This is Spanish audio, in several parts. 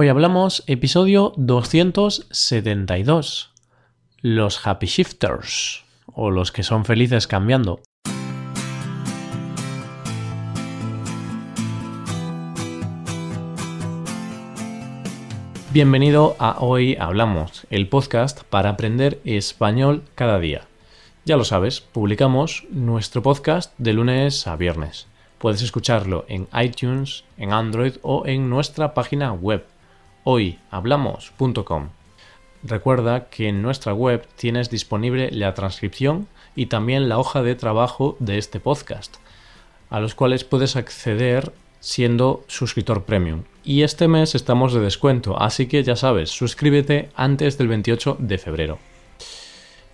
Hoy hablamos episodio 272, los happy shifters, o los que son felices cambiando. Bienvenido a Hoy Hablamos, el podcast para aprender español cada día. Ya lo sabes, publicamos nuestro podcast de lunes a viernes. Puedes escucharlo en iTunes, en Android o en nuestra página web hoyhablamos.com. Recuerda que en nuestra web tienes disponible la transcripción y también la hoja de trabajo de este podcast, a los cuales puedes acceder siendo suscriptor premium. Y este mes estamos de descuento, así que ya sabes, suscríbete antes del 28 de febrero.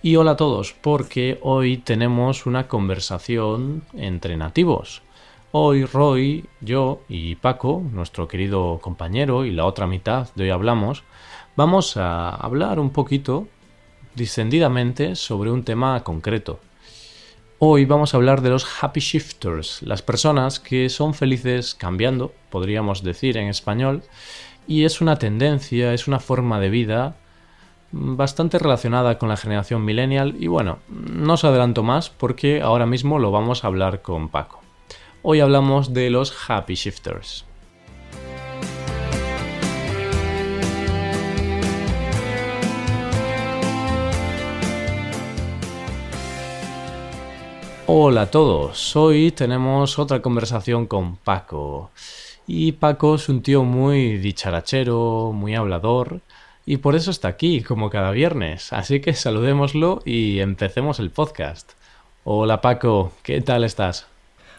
Y hola a todos, porque hoy tenemos una conversación entre nativos. Hoy Roy, yo y Paco, nuestro querido compañero y la otra mitad de hoy hablamos, vamos a hablar un poquito distendidamente sobre un tema concreto. Hoy vamos a hablar de los happy shifters, las personas que son felices cambiando, podríamos decir en español, y es una tendencia, es una forma de vida bastante relacionada con la generación millennial y bueno, no os adelanto más porque ahora mismo lo vamos a hablar con Paco. Hoy hablamos de los Happy Shifters. Hola a todos, hoy tenemos otra conversación con Paco. Y Paco es un tío muy dicharachero, muy hablador, y por eso está aquí, como cada viernes. Así que saludémoslo y empecemos el podcast. Hola Paco, ¿qué tal estás?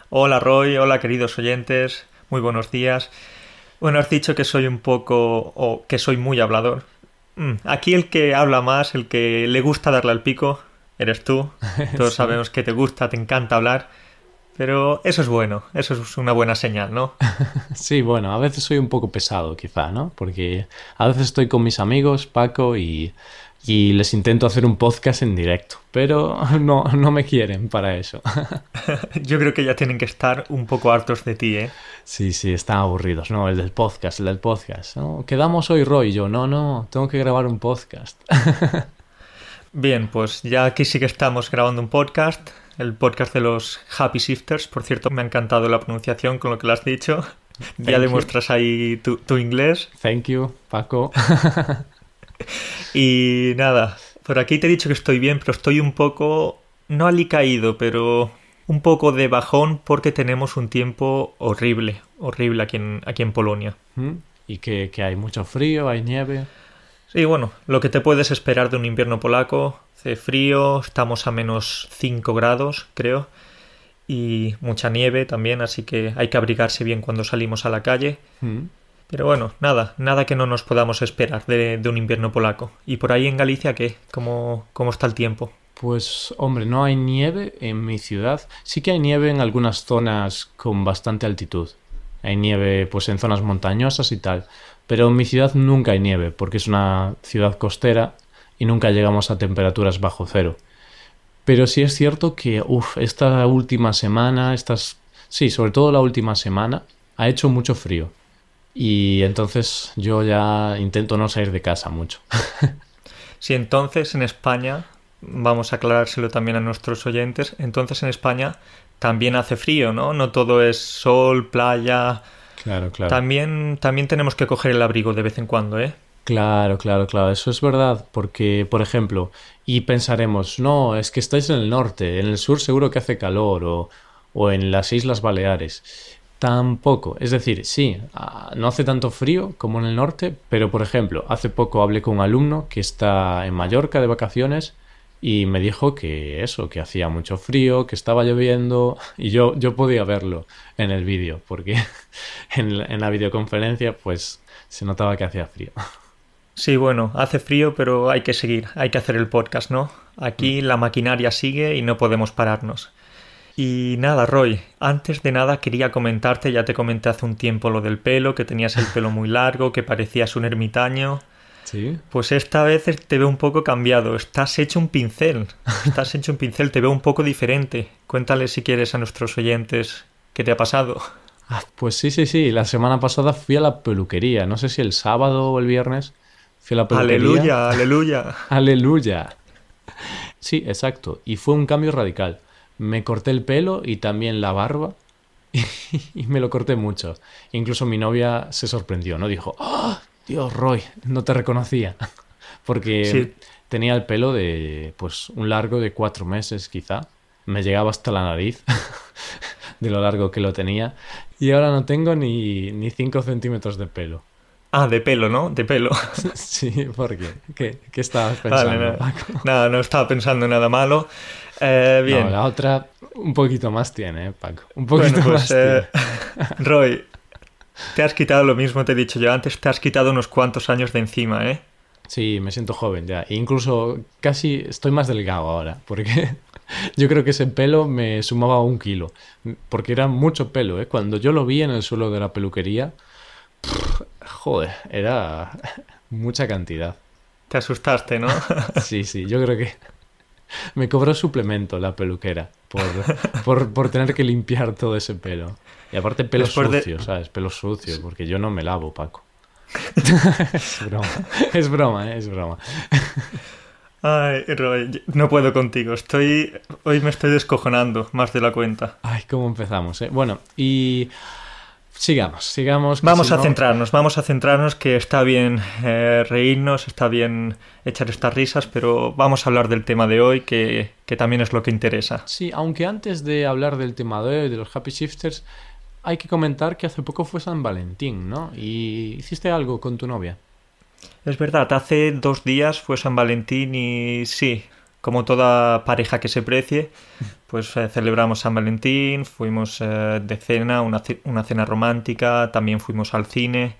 Hola Roy, hola queridos oyentes, muy buenos días. Bueno, has dicho que soy un poco o que soy muy hablador. Mm, aquí el que habla más, el que le gusta darle al pico, eres tú. Todos sabemos que te gusta, te encanta hablar. Pero eso es bueno, eso es una buena señal, ¿no? sí, bueno, a veces soy un poco pesado quizá, ¿no? Porque a veces estoy con mis amigos, Paco, y y les intento hacer un podcast en directo, pero no, no me quieren para eso. Yo creo que ya tienen que estar un poco hartos de ti, ¿eh? Sí, sí, están aburridos, ¿no? El del podcast, el del podcast. ¿no? Quedamos hoy, Roy, yo, no, no, tengo que grabar un podcast. Bien, pues ya aquí sí que estamos grabando un podcast, el podcast de los Happy Shifters. Por cierto, me ha encantado la pronunciación con lo que lo has dicho. ya demuestras ahí tu, tu inglés. Thank you, Paco. Y nada, por aquí te he dicho que estoy bien, pero estoy un poco, no alicaído, pero un poco de bajón porque tenemos un tiempo horrible, horrible aquí en, aquí en Polonia. ¿Mm? ¿Y que, hay mucho frío, hay nieve? Sí, bueno, lo que te puedes esperar de un invierno polaco, hace frío, estamos a menos 5 grados, creo, y mucha nieve también, así que hay que abrigarse bien cuando salimos a la calle. ¿Mm? Pero bueno, nada, nada que no nos podamos esperar de, un invierno polaco. ¿Y por ahí en Galicia qué? ¿Cómo, ¿Cómo está el tiempo? Pues hombre, no hay nieve en mi ciudad. Sí que hay nieve en algunas zonas con bastante altitud. Hay nieve pues en zonas montañosas y tal. Pero en mi ciudad nunca hay nieve porque es una ciudad costera y nunca llegamos a temperaturas bajo cero. Pero sí es cierto que, uff, esta última semana, estas... Sí, sobre todo la última semana, ha hecho mucho frío. Y entonces yo ya intento no salir de casa mucho. sí, entonces en España, vamos a aclarárselo también a nuestros oyentes, entonces en España también hace frío, ¿no? No todo es sol, playa. Claro, claro. También, también tenemos que coger el abrigo de vez en cuando, ¿eh? Claro, claro, claro, eso es verdad, porque, por ejemplo, y pensaremos, no, es que estáis en el norte, en el sur seguro que hace calor, o, o en las Islas Baleares. Tampoco. Es decir, sí, no hace tanto frío como en el norte, pero por ejemplo, hace poco hablé con un alumno que está en Mallorca de vacaciones y me dijo que eso, que hacía mucho frío, que estaba lloviendo y yo, yo podía verlo en el vídeo porque en, en la videoconferencia pues se notaba que hacía frío. Sí, bueno, hace frío, pero hay que seguir, hay que hacer el podcast, ¿no? Aquí la maquinaria sigue y no podemos pararnos. Y nada, Roy, antes de nada quería comentarte, ya te comenté hace un tiempo lo del pelo, que tenías el pelo muy largo, que parecías un ermitaño. Sí. Pues esta vez te veo un poco cambiado, estás hecho un pincel, estás hecho un pincel, te veo un poco diferente. Cuéntale si quieres a nuestros oyentes qué te ha pasado. Ah, pues sí, sí, sí. La semana pasada fui a la peluquería. No sé si el sábado o el viernes fui a la peluquería. Aleluya, aleluya. aleluya. Sí, exacto. Y fue un cambio radical. Me corté el pelo y también la barba. Y me lo corté mucho. Incluso mi novia se sorprendió, ¿no? Dijo, ¡Oh, Dios, Roy, no te reconocía. Porque tenía el pelo de, pues, un largo de cuatro meses quizá. Me llegaba hasta la nariz de lo largo que lo tenía. Y ahora no tengo ni, ni cinco centímetros de pelo. Ah, de pelo, ¿no? De pelo. Sí, ¿por qué? ¿Qué, estabas pensando, nada, no estaba pensando en nada malo. Eh, bien. No, la otra un poquito más tiene, ¿eh, Paco. Un poquito pues, más eh, Roy, te has quitado lo mismo, te he dicho yo antes, te has quitado unos cuantos años de encima, ¿eh? Sí, me siento joven ya. E incluso casi estoy más delgado ahora, porque yo creo que ese pelo me sumaba un kilo. Porque era mucho pelo, ¿eh? Cuando yo lo vi en el suelo de la peluquería, joder, era mucha cantidad. Te asustaste, ¿no? sí, sí, yo creo que me cobró suplemento la peluquera por, por, tener que limpiar todo ese pelo. Y aparte pelo sucio, ¿sabes? Pelo sucio, porque yo no me lavo, Paco. es broma, es broma, ¿eh? es broma. Ay, Roy, no puedo contigo. Estoy. Hoy me estoy descojonando más de la cuenta. Ay, ¿cómo empezamos? Eh? Bueno, y. Sigamos, sigamos. Vamos a centrarnos, vamos a centrarnos que está bien eh, reírnos, está bien echar estas risas, pero vamos a hablar del tema de hoy, que, que, también es lo que interesa. Sí, aunque antes de hablar del tema de hoy, de los Happy Shifters, hay que comentar que hace poco fue San Valentín, ¿no? Y hiciste algo con tu novia. Es verdad, hace dos días fue San Valentín y sí, como toda pareja que se precie, pues eh, celebramos San Valentín, fuimos eh, de cena, una, una, cena romántica, también fuimos al cine.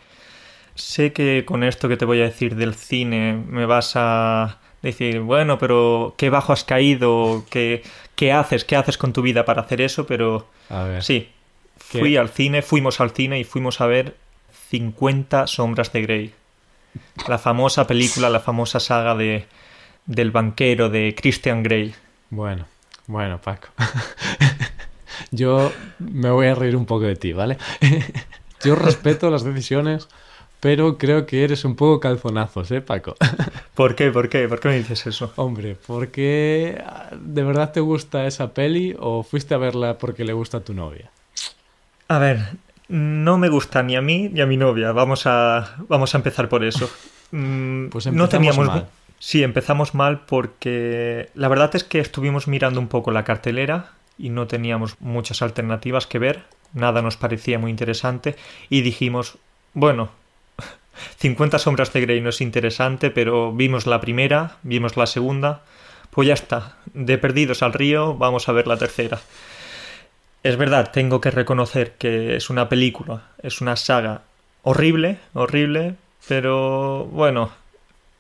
Sé que con esto que te voy a decir del cine me vas a decir, bueno, pero qué bajo has caído, qué, qué haces, qué haces con tu vida para hacer eso, pero a ver, sí, fui al cine, fuimos al cine y fuimos a ver 50 sombras de Grey. La famosa película, la famosa saga de, del banquero de Christian Grey. Bueno, bueno, Paco. Yo me voy a reír un poco de ti, ¿vale? Yo respeto las decisiones, pero creo que eres un poco calzonazos, ¿eh, Paco? ¿Por qué? ¿Por qué? ¿Por qué me dices eso? Hombre, ¿por qué de verdad te gusta esa peli o fuiste a verla porque le gusta a tu novia? A ver, no me gusta ni a mí ni a mi novia. Vamos a, vamos a empezar por eso. Mm, pues no teníamos mal. Sí, empezamos mal porque la verdad es que estuvimos mirando un poco la cartelera y no teníamos muchas alternativas que ver, nada nos parecía muy interesante y dijimos, bueno, 50 sombras de Grey no es interesante, pero vimos la primera, vimos la segunda, pues ya está, de perdidos al río, vamos a ver la tercera. Es verdad, tengo que reconocer que es una película, es una saga horrible, horrible, pero bueno,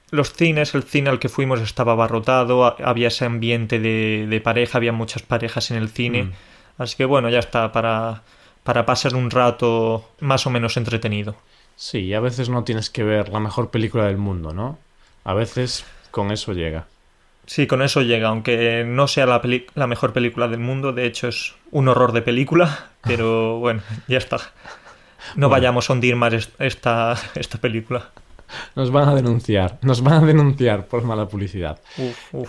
los cines, el cine al que fuimos estaba abarrotado, había ese ambiente de, pareja, había muchas parejas en el cine. Mm. Así que bueno, ya está, para, para pasar un rato más o menos entretenido. Sí, a veces no tienes que ver la mejor película del mundo, ¿no? A veces con eso llega. Sí, con eso llega, aunque no sea la, la mejor película del mundo, de hecho es un horror de película, pero bueno, ya está. No vayamos a hundir más esta, esta película. Nos van a denunciar, nos van a denunciar por mala publicidad.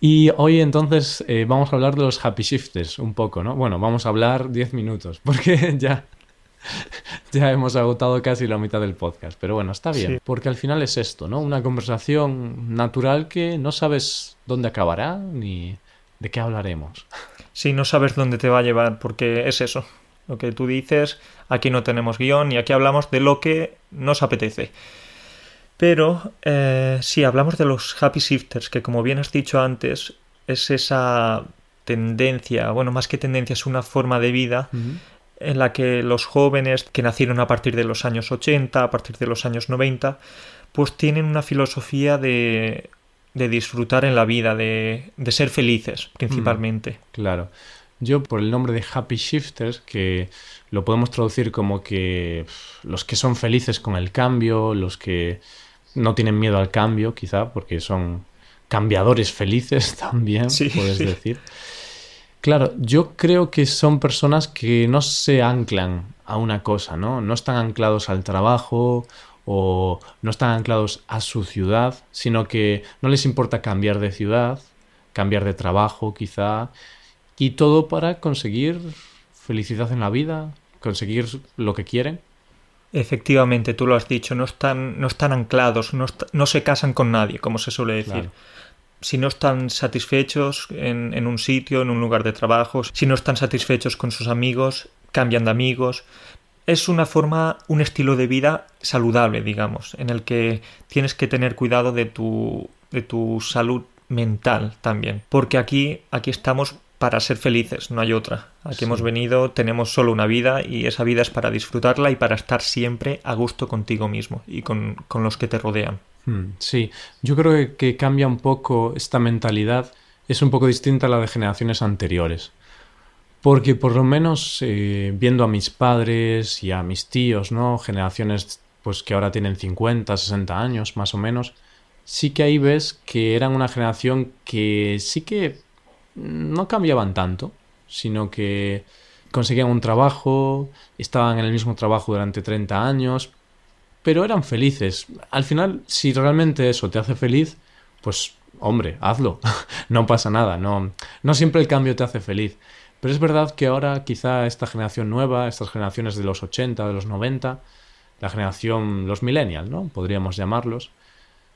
Y hoy entonces eh, vamos a hablar de los happy shifters un poco, ¿no? Bueno, vamos a hablar 10 minutos, porque ya, ya hemos agotado casi la mitad del podcast. Pero bueno, está bien, porque al final es esto, ¿no? Una conversación natural que no sabes dónde acabará ni de qué hablaremos. Sí, no sabes dónde te va a llevar, porque es eso. Lo que tú dices, aquí no tenemos guion y aquí hablamos de lo que nos apetece. Pero eh, si hablamos de los happy shifters, que como bien has dicho antes, es esa tendencia, bueno, más que tendencia, es una forma de vida en la que los jóvenes que nacieron a partir de los años 80, a partir de los años 90, pues tienen una filosofía de, de disfrutar en la vida, de, de ser felices principalmente. claro. Yo, por el nombre de Happy Shifters, que lo podemos traducir como que los que son felices con el cambio, los que no tienen miedo al cambio, quizá, porque son cambiadores felices también, puedes decir. Claro, yo creo que son personas que no se anclan a una cosa, ¿no? No están anclados al trabajo o no están anclados a su ciudad, sino que no les importa cambiar de ciudad, cambiar de trabajo quizá, y todo para conseguir felicidad en la vida, conseguir lo que quieren. Efectivamente, tú lo has dicho, no están, no están anclados, no, no se casan con nadie, como se suele decir. Si no están satisfechos en, en un sitio, en un lugar de trabajo, si no están satisfechos con sus amigos, cambian de amigos, es una forma, un estilo de vida saludable, digamos, en el que tienes que tener cuidado de tu, de tu salud mental también. Porque aquí, aquí estamos para ser felices, no hay otra. Aquí hemos venido, tenemos solo una vida y esa vida es para disfrutarla y para estar siempre a gusto contigo mismo y con, los que te rodean. Hmm, sí, yo creo que cambia un poco esta mentalidad, es un poco distinta a la de generaciones anteriores. Porque por lo menos eh, viendo a mis padres y a mis tíos, ¿no? Generaciones pues que ahora tienen 50, 60 años más o menos, sí que ahí ves que eran una generación que sí que no cambiaban tanto, sino que conseguían un trabajo, estaban en el mismo trabajo durante 30 años, pero eran felices. Al final, si realmente eso te hace feliz, pues hombre, hazlo, no pasa nada, no, no siempre el cambio te hace feliz. Pero es verdad que ahora quizá esta generación nueva, estas generaciones de los 80, de los 90, la generación, los millennials, ¿no? Podríamos llamarlos,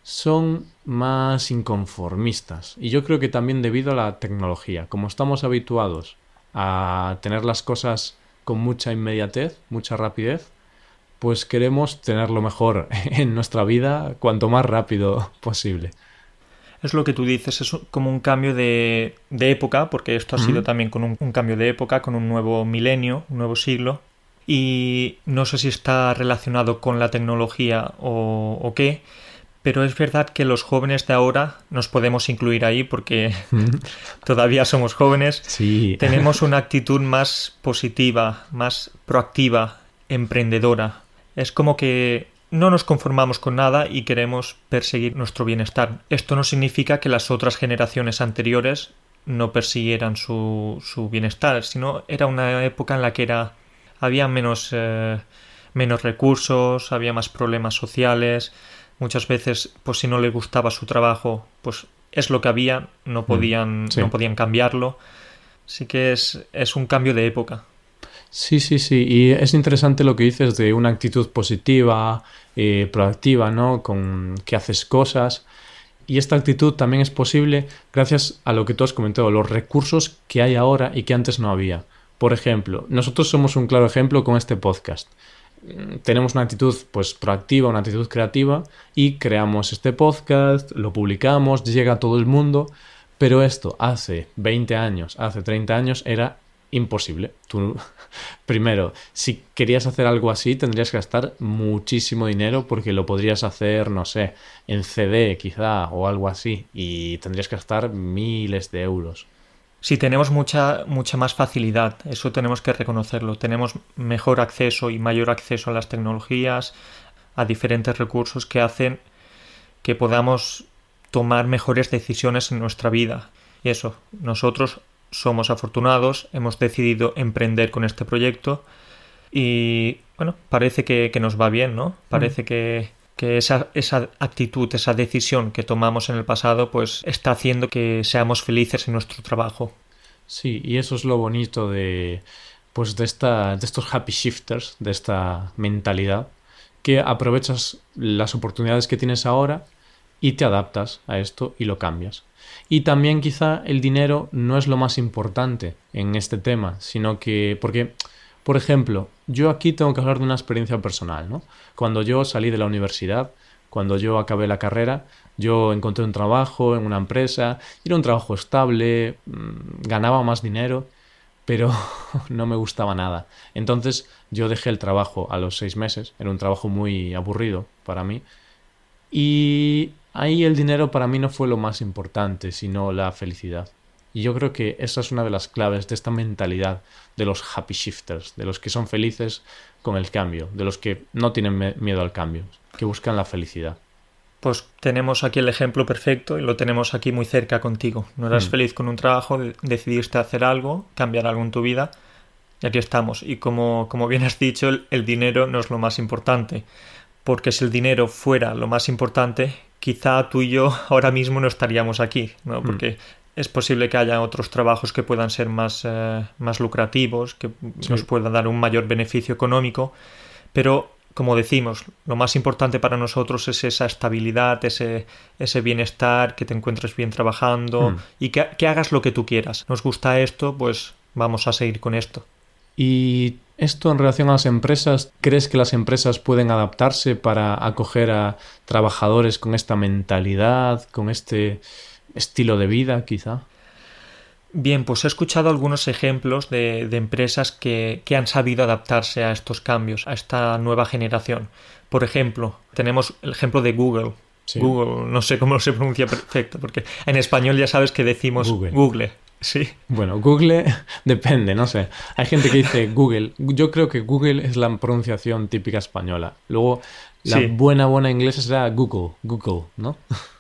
son más inconformistas. Y yo creo que también debido a la tecnología. Como estamos habituados a tener las cosas con mucha inmediatez, mucha rapidez, pues queremos tenerlo mejor en nuestra vida cuanto más rápido posible es lo que tú dices, es como un cambio de, época, porque esto ha sido también con un, cambio de época, con un nuevo milenio, un nuevo siglo, y no sé si está relacionado con la tecnología o, qué, pero es verdad que los jóvenes de ahora nos podemos incluir ahí porque todavía somos jóvenes, sí. tenemos una actitud más positiva, más proactiva, emprendedora. Es como que no nos conformamos con nada y queremos perseguir nuestro bienestar. Esto no significa que las otras generaciones anteriores no persiguieran su, su bienestar, sino era una época en la que era había menos, eh, menos recursos, había más problemas sociales, muchas veces, pues si no le gustaba su trabajo, pues es lo que había, no mm, podían, no podían cambiarlo. Así que es, es un cambio de época. Sí, sí, sí. Y es interesante lo que dices de una actitud positiva, eh, proactiva, ¿no? Con que haces cosas. Y esta actitud también es posible gracias a lo que tú has comentado, los recursos que hay ahora y que antes no había. Por ejemplo, nosotros somos un claro ejemplo con este podcast. Tenemos una actitud pues proactiva, una actitud creativa y creamos este podcast, lo publicamos, llega a todo el mundo, pero esto hace 20 años, hace 30 años era imposible. Tú, primero, si querías hacer algo así, tendrías que gastar muchísimo dinero porque lo podrías hacer, no sé, en CD quizá o algo así, y tendrías que gastar miles de euros. Sí, tenemos mucha, mucha más facilidad, eso tenemos que reconocerlo. Tenemos mejor acceso y mayor acceso a las tecnologías, a diferentes recursos que hacen que podamos tomar mejores decisiones en nuestra vida. Y eso, nosotros somos afortunados, hemos decidido emprender con este proyecto y bueno, parece que, nos va bien, ¿no? Parece mm. que, esa, esa, actitud, esa decisión que tomamos en el pasado, pues está haciendo que seamos felices en nuestro trabajo. Sí, y eso es lo bonito de pues de esta, de estos happy shifters, de esta mentalidad, que aprovechas las oportunidades que tienes ahora y te adaptas a esto y lo cambias. Y también quizá el dinero no es lo más importante en este tema, sino que, porque, por ejemplo, yo aquí tengo que hablar de una experiencia personal, ¿no? Cuando yo salí de la universidad, cuando yo acabé la carrera, yo encontré un trabajo en una empresa, era un trabajo estable, mm, ganaba más dinero, pero no me gustaba nada. Entonces yo dejé el trabajo a los seis meses, era un trabajo muy aburrido para mí, y ahí el dinero para mí no fue lo más importante, sino la felicidad. Y yo creo que esa es una de las claves de esta mentalidad de los happy shifters, de los que son felices con el cambio, de los que no tienen miedo al cambio, que buscan la felicidad. pues tenemos aquí el ejemplo perfecto y lo tenemos aquí muy cerca contigo. No eras Mm. feliz con un trabajo, de- decidiste hacer algo, cambiar algo en tu vida y aquí estamos. Y como, como bien has dicho, el, el dinero no es lo más importante, porque si el dinero fuera lo más importante, quizá tú y yo ahora mismo no estaríamos aquí, ¿no? Porque es posible que haya otros trabajos que puedan ser más, eh, más lucrativos, que nos puedan dar un mayor beneficio económico, pero como decimos, lo más importante para nosotros es esa estabilidad, ese, ese bienestar, que te encuentres bien trabajando Mm. y que, que hagas lo que tú quieras. Nos gusta esto, pues vamos a seguir con esto. Y esto en relación a las empresas, ¿crees que las empresas pueden adaptarse para acoger a trabajadores con esta mentalidad, con este estilo de vida, quizá? Bien, pues he escuchado algunos ejemplos de, de empresas que, que han sabido adaptarse a estos cambios, a esta nueva generación. Por ejemplo, tenemos el ejemplo de Google. Sí. Google, no sé cómo se pronuncia perfecto, porque en español ya sabes que decimos Google. Google. Sí, Bueno, Google depende, no sé. Hay gente que dice Google. Yo creo que Google es la pronunciación típica española. Luego, la Sí. buena, buena inglesa será Google, Google, ¿no?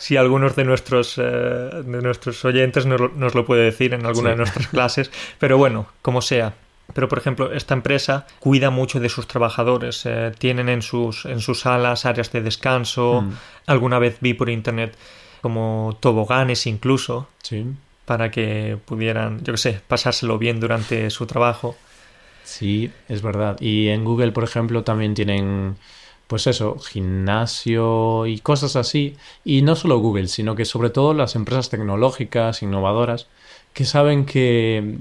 si algunos de nuestros, eh, de nuestros oyentes nos, lo- nos lo puede decir en alguna Sí. de nuestras clases, pero bueno, como sea. Pero, por ejemplo, esta empresa cuida mucho de sus trabajadores. eh, tienen en sus, en sus salas áreas de descanso. Mm. Alguna vez vi por internet como toboganes incluso Sí. para que pudieran, yo qué sé, pasárselo bien durante su trabajo. Sí, es verdad. Y en Google, por ejemplo, también tienen, pues eso, gimnasio y cosas así. Y no solo Google, sino que sobre todo las empresas tecnológicas, innovadoras, que saben que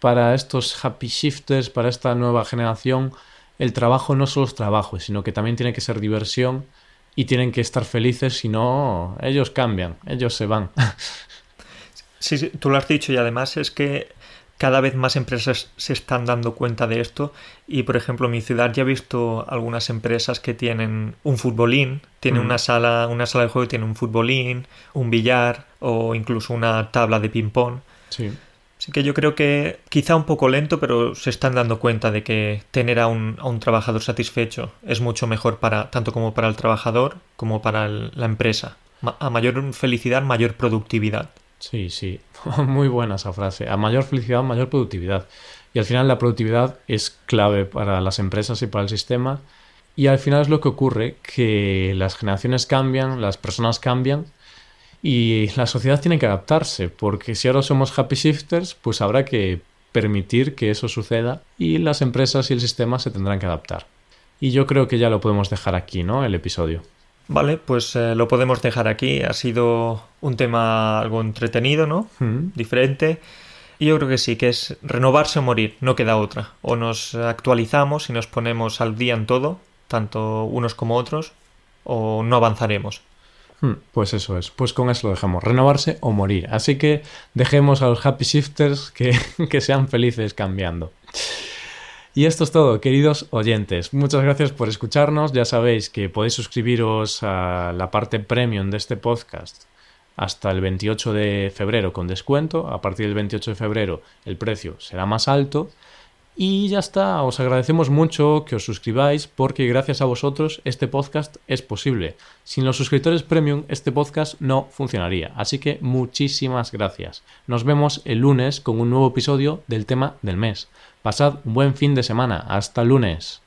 para estos happy shifters, para esta nueva generación, el trabajo no solo es trabajo, sino que también tiene que ser diversión y tienen que estar felices, si no, ellos cambian, ellos se van. Sí, sí, tú lo has dicho y además es que cada vez más empresas se están dando cuenta de esto y por ejemplo en mi ciudad ya he visto algunas empresas que tienen un futbolín, tienen Mm. una sala, una sala de juego, tienen un futbolín, un billar o incluso una tabla de ping pong. Sí. Así que yo creo que quizá un poco lento, pero se están dando cuenta de que tener a un, a un trabajador satisfecho es mucho mejor para tanto como para el trabajador como para el- la empresa. Ma- A mayor felicidad, mayor productividad. Sí, sí, muy buena esa frase. A mayor felicidad, mayor productividad. Y al final la productividad es clave para las empresas y para el sistema. Y al final es lo que ocurre, que las generaciones cambian, las personas cambian y la sociedad tiene que adaptarse, porque si ahora somos happy shifters, pues habrá que permitir que eso suceda y las empresas y el sistema se tendrán que adaptar. Y yo creo que ya lo podemos dejar aquí, ¿no? El episodio. Vale, pues eh, lo podemos dejar aquí. Ha sido un tema algo entretenido, ¿no? Mm. Diferente. Y yo creo que sí, que es renovarse o morir, no queda otra. O nos actualizamos y nos ponemos al día en todo, tanto unos como otros, o no avanzaremos. Hmm, Pues eso es, pues con eso lo dejamos, renovarse o morir. Así que dejemos a los happy shifters que, que sean felices cambiando. Y esto es todo, queridos oyentes. Muchas gracias por escucharnos. Ya sabéis que podéis suscribiros a la parte premium de este podcast hasta el 28 de febrero con descuento. A partir del 28 de febrero el precio será más alto. Y ya está, os agradecemos mucho que os suscribáis porque gracias a vosotros este podcast es posible. Sin los suscriptores premium este podcast no funcionaría. Así que muchísimas gracias. Nos vemos el lunes con un nuevo episodio del tema del mes. Pasad un buen fin de semana. Hasta lunes.